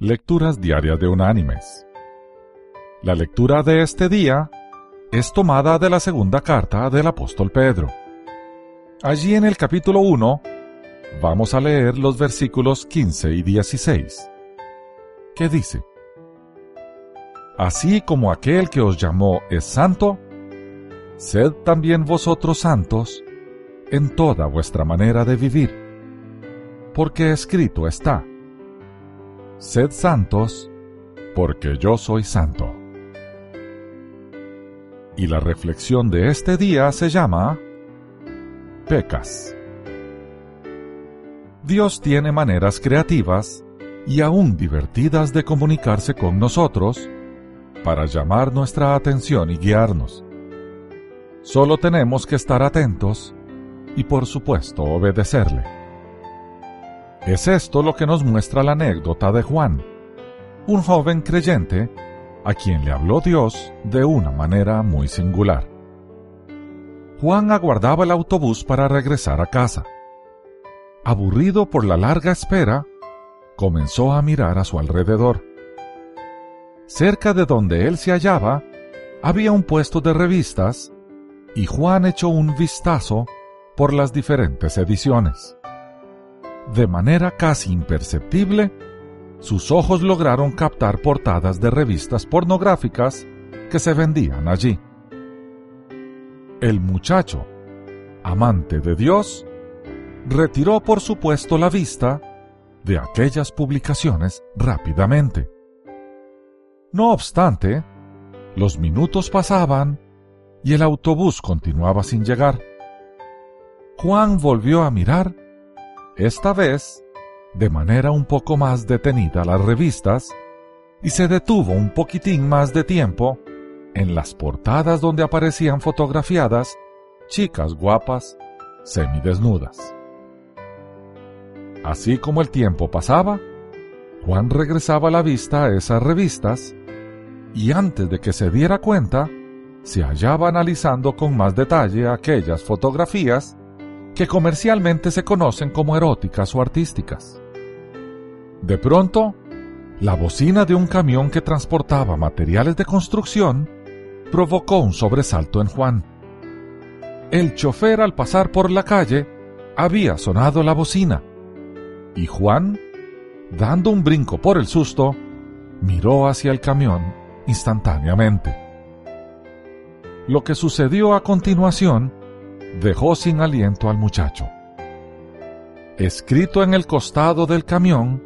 Lecturas Diarias de Unánimes. La lectura de este día es tomada de la segunda carta del apóstol Pedro. Allí en el capítulo 1 vamos a leer los versículos 15 y 16, que dice, Así como aquel que os llamó es santo, sed también vosotros santos en toda vuestra manera de vivir, porque escrito está, Sed santos, porque yo soy santo. Y la reflexión de este día se llama Pecas. Dios tiene maneras creativas y aún divertidas de comunicarse con nosotros para llamar nuestra atención y guiarnos. Solo tenemos que estar atentos y por supuesto obedecerle. Es esto lo que nos muestra la anécdota de Juan, un joven creyente a quien le habló Dios de una manera muy singular. Juan aguardaba el autobús para regresar a casa. Aburrido por la larga espera, comenzó a mirar a su alrededor. Cerca de donde él se hallaba, había un puesto de revistas y Juan echó un vistazo por las diferentes ediciones. De manera casi imperceptible, sus ojos lograron captar portadas de revistas pornográficas que se vendían allí. El muchacho, amante de Dios, retiró por supuesto la vista de aquellas publicaciones rápidamente. No obstante, los minutos pasaban y el autobús continuaba sin llegar. Juan volvió a mirar, esta vez de manera un poco más detenida las revistas, y se detuvo un poquitín más de tiempo en las portadas donde aparecían fotografiadas chicas guapas semidesnudas. Así como el tiempo pasaba, Juan regresaba la vista a esas revistas y antes de que se diera cuenta, se hallaba analizando con más detalle aquellas fotografías que comercialmente se conocen como eróticas o artísticas. De pronto, la bocina de un camión que transportaba materiales de construcción provocó un sobresalto en Juan. El chofer al pasar por la calle había sonado la bocina y Juan, dando un brinco por el susto, miró hacia el camión instantáneamente. Lo que sucedió a continuación dejó sin aliento al muchacho. Escrito en el costado del camión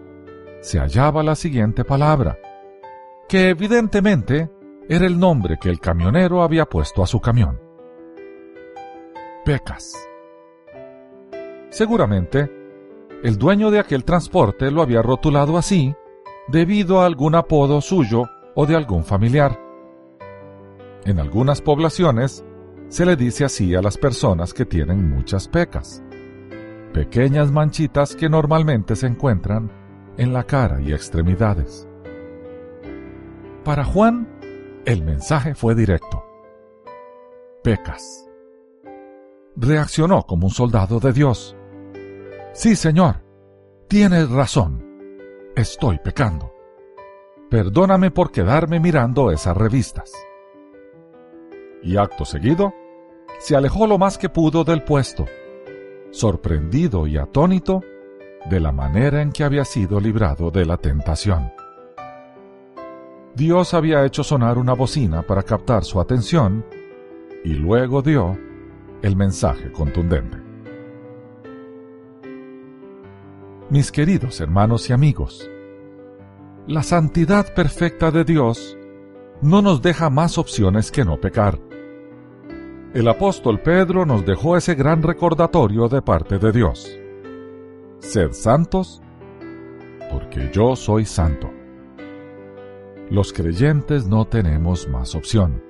se hallaba la siguiente palabra, que evidentemente era el nombre que el camionero había puesto a su camión. Pecas. Seguramente, el dueño de aquel transporte lo había rotulado así debido a algún apodo suyo o de algún familiar. En algunas poblaciones se le dice así a las personas que tienen muchas pecas, pequeñas manchitas que normalmente se encuentran en la cara y extremidades. Para Juan, el mensaje fue directo. Pecas. Reaccionó como un soldado de Dios. Sí, Señor, tienes razón. Estoy pecando. Perdóname por quedarme mirando esas revistas. Y acto seguido, se alejó lo más que pudo del puesto, sorprendido y atónito de la manera en que había sido librado de la tentación. Dios había hecho sonar una bocina para captar su atención y luego dio el mensaje contundente. Mis queridos hermanos y amigos, la santidad perfecta de Dios no nos deja más opciones que no pecar. El apóstol Pedro nos dejó ese gran recordatorio de parte de Dios. Sed santos, porque yo soy santo. Los creyentes no tenemos más opción.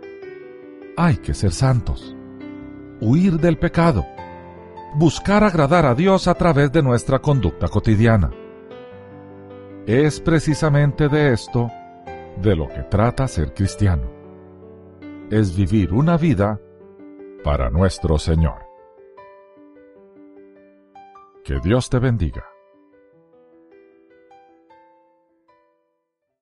Hay que ser santos, huir del pecado, buscar agradar a Dios a través de nuestra conducta cotidiana. Es precisamente de esto de lo que trata ser cristiano. Es vivir una vida para nuestro Señor. Que Dios te bendiga.